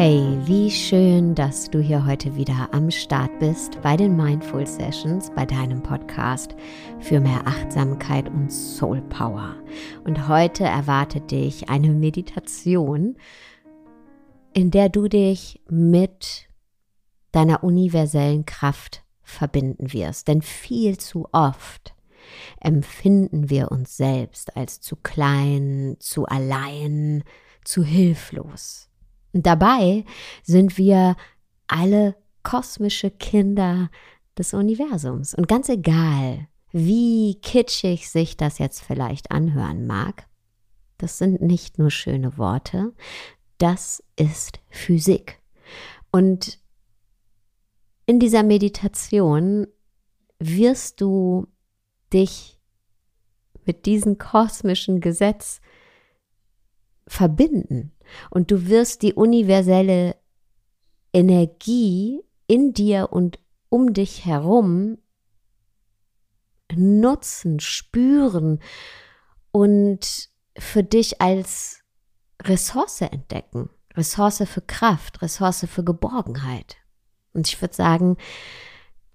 Wie schön, dass du hier heute wieder am Start bist bei den Mindful Sessions, bei deinem Podcast für mehr Achtsamkeit und Soul Power. Und heute erwartet dich eine Meditation, in der du dich mit deiner universellen Kraft verbinden wirst. Denn viel zu oft empfinden wir uns selbst als zu klein, zu allein, zu hilflos. Und dabei sind wir alle kosmische Kinder des Universums. Und ganz egal, wie kitschig sich das jetzt vielleicht anhören mag, das sind nicht nur schöne Worte, das ist Physik. Und in dieser Meditation wirst du dich mit diesem kosmischen Gesetz verbinden und du wirst die universelle Energie in dir und um dich herum nutzen, spüren und für dich als Ressource entdecken. Ressource für Kraft, Ressource für Geborgenheit. Und ich würde sagen,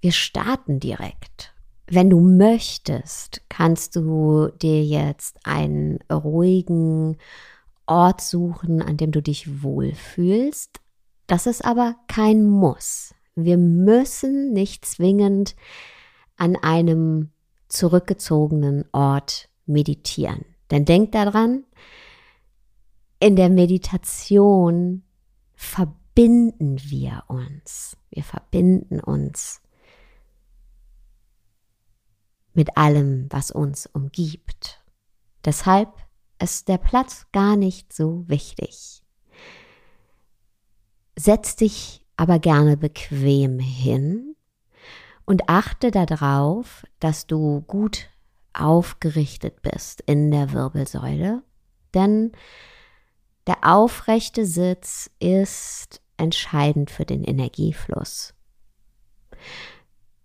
wir starten direkt. Wenn du möchtest, kannst du dir jetzt einen ruhigen, Ort suchen, an dem du dich wohlfühlst. Das ist aber kein Muss. Wir müssen nicht zwingend an einem zurückgezogenen Ort meditieren. Denn denk daran, in der Meditation verbinden wir uns. Wir verbinden uns mit allem, was uns umgibt. Deshalb ist der Platz gar nicht so wichtig. Setz dich aber gerne bequem hin und achte darauf, dass du gut aufgerichtet bist in der Wirbelsäule, denn der aufrechte Sitz ist entscheidend für den Energiefluss.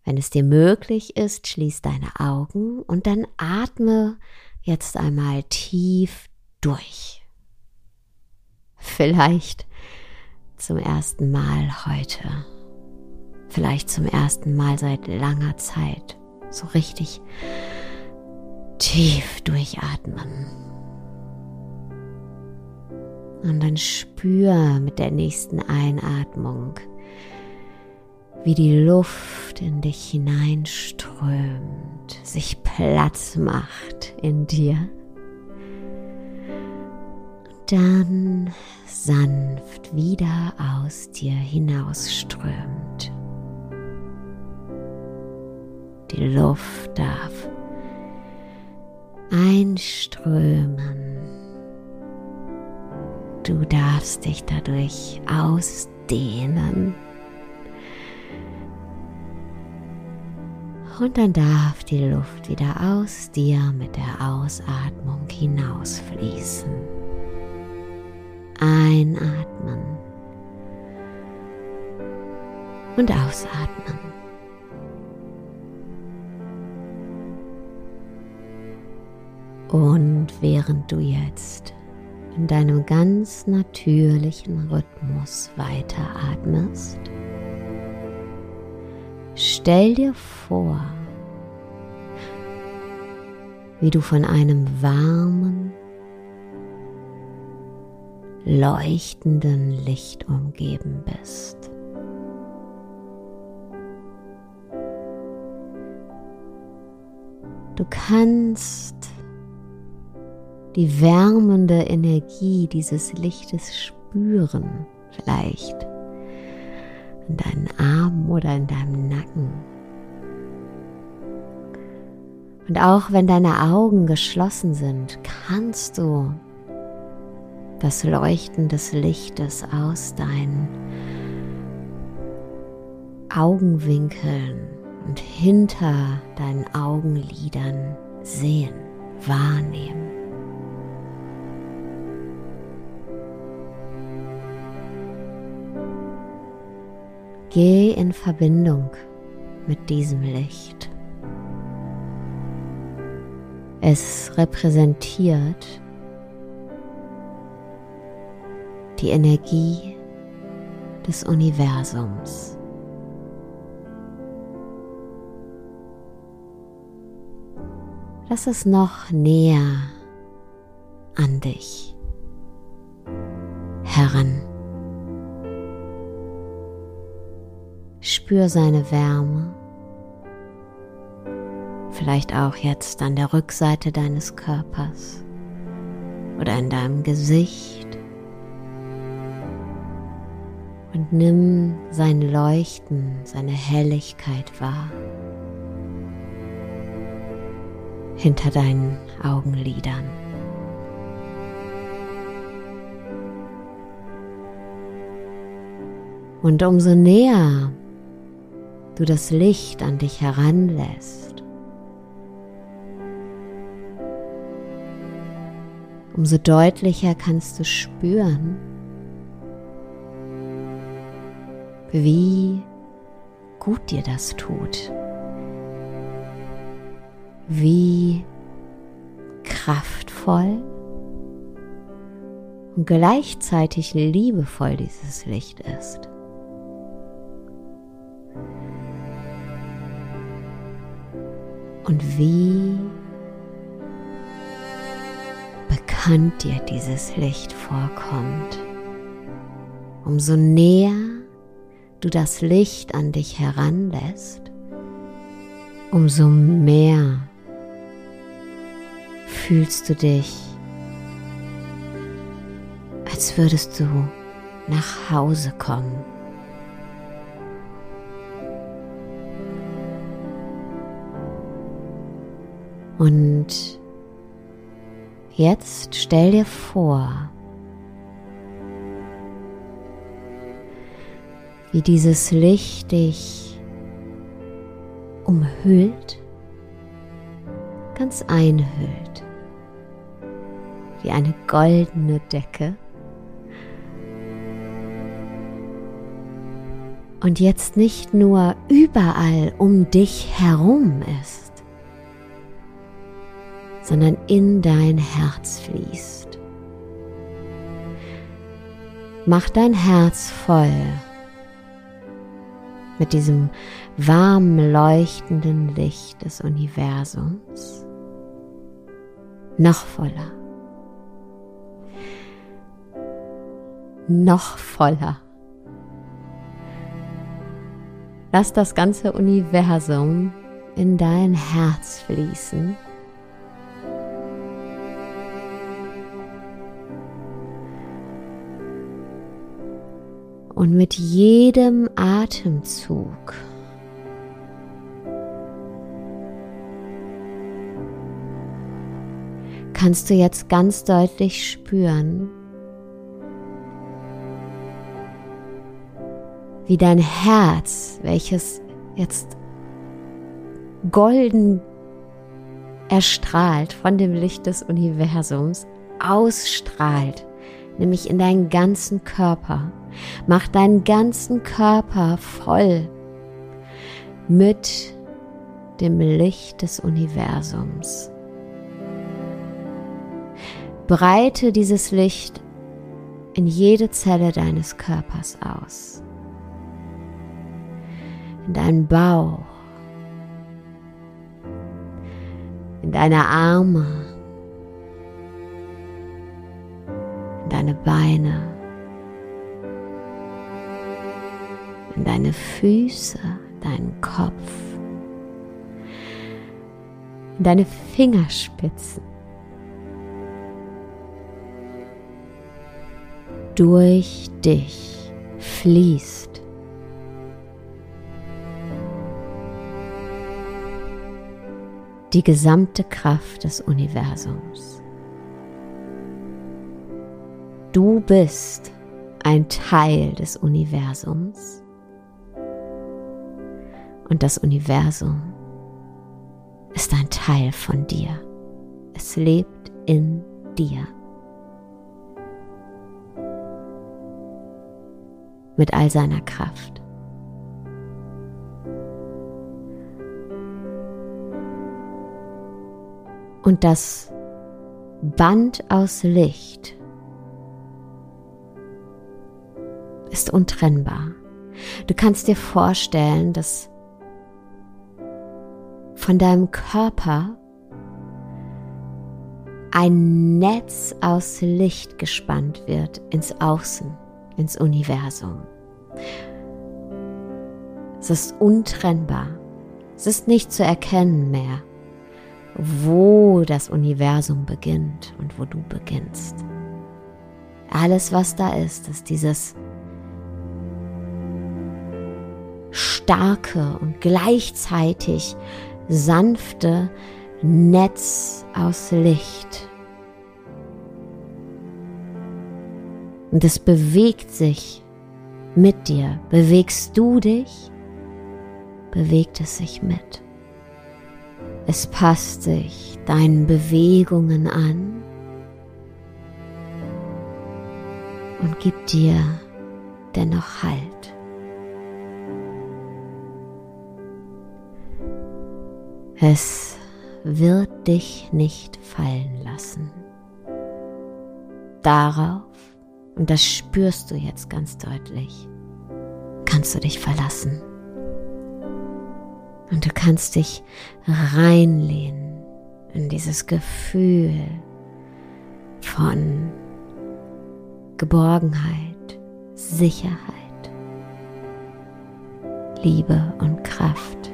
Wenn es dir möglich ist, schließ deine Augen und dann atme jetzt einmal tief durch. Vielleicht zum ersten Mal heute. Vielleicht zum ersten Mal seit langer Zeit. So richtig tief durchatmen. Und dann spür mit der nächsten Einatmung, wie die Luft in dich hineinströmt, sich Platz macht in dir. Dann sanft wieder aus dir hinausströmt. Die Luft darf einströmen. Du darfst dich dadurch ausdehnen. Und dann darf die Luft wieder aus dir mit der Ausatmung hinausfließen. Einatmen und ausatmen. Und während du jetzt in deinem ganz natürlichen Rhythmus weiteratmest, Stell dir vor, wie du von einem warmen, leuchtenden Licht umgeben bist. Du kannst die wärmende Energie dieses Lichtes spüren, vielleicht in deinen Armen oder in deinem Nacken. Und auch wenn deine Augen geschlossen sind, kannst du das Leuchten des Lichtes aus deinen Augenwinkeln und hinter deinen Augenlidern sehen, wahrnehmen. Geh in Verbindung mit diesem Licht. Es repräsentiert die Energie des Universums. Lass es noch näher an dich heran. Spür seine Wärme, vielleicht auch jetzt an der Rückseite deines Körpers oder in deinem Gesicht. Und nimm sein Leuchten, seine Helligkeit wahr. Hinter deinen Augenlidern. Und umso näher du das Licht an dich heranlässt, umso deutlicher kannst du spüren, wie gut dir das tut, wie kraftvoll und gleichzeitig liebevoll dieses Licht ist. Und wie bekannt dir dieses Licht vorkommt, umso näher du das Licht an dich heranlässt, umso mehr fühlst du dich, als würdest du nach Hause kommen. Und jetzt stell dir vor, wie dieses Licht dich umhüllt, ganz einhüllt, wie eine goldene Decke. Und jetzt nicht nur überall um dich herum ist, sondern in dein Herz fließt. Mach dein Herz voll mit diesem warm leuchtenden Licht des Universums noch voller, noch voller. Lass das ganze Universum in dein Herz fließen Und mit jedem Atemzug. Kannst du jetzt ganz deutlich spüren, wie dein Herz, welches jetzt golden erstrahlt von dem Licht des Universums, ausstrahlt, nämlich in deinen ganzen Körper Mach deinen ganzen Körper voll mit dem Licht des Universums. Breite dieses Licht in jede Zelle deines Körpers aus. In deinen Bauch, in deine Arme, in deine Beine. In deine Füße, deinen Kopf, in deine Fingerspitzen. Durch dich fließt die gesamte Kraft des Universums. Du bist ein Teil des Universums und das Universum ist ein Teil von dir. Es lebt in dir. Mit all seiner Kraft. Und das Band aus Licht ist untrennbar. Du kannst dir vorstellen, dass von deinem Körper ein Netz aus Licht gespannt wird ins Außen, ins Universum. Es ist untrennbar. Es ist nicht zu erkennen mehr, wo das Universum beginnt und wo du beginnst. Alles, was da ist, ist dieses starke und gleichzeitig sanfte Netz aus Licht. Und es bewegt sich mit dir. Bewegst du dich, bewegt es sich mit. Es passt sich deinen Bewegungen an und gibt dir dennoch Halt. Es wird dich nicht fallen lassen. Darauf, und das spürst du jetzt ganz deutlich, kannst du dich verlassen. Und du kannst dich reinlehnen in dieses Gefühl von Geborgenheit, Sicherheit, Liebe und Kraft.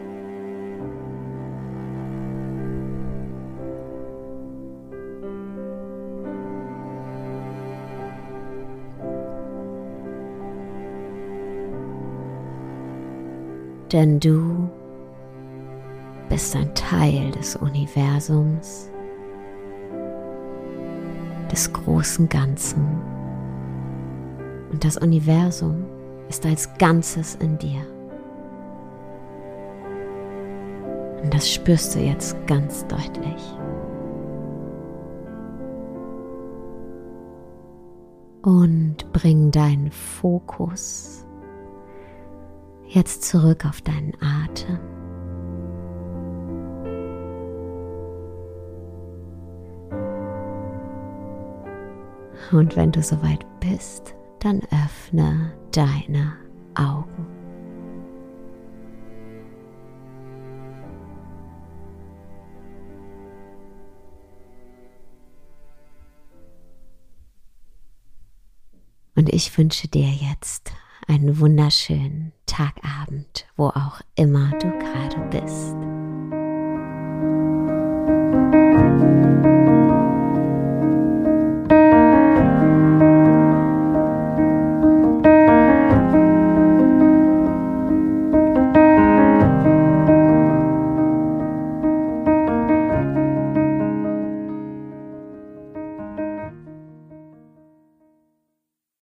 Denn du bist ein Teil des Universums, des großen Ganzen. Und das Universum ist als Ganzes in dir. Und das spürst du jetzt ganz deutlich. Und bring deinen Fokus Jetzt zurück auf deinen Atem. Und wenn du soweit bist, dann öffne deine Augen. Und ich wünsche dir jetzt einen wunderschönen Tagabend, wo auch immer du gerade bist.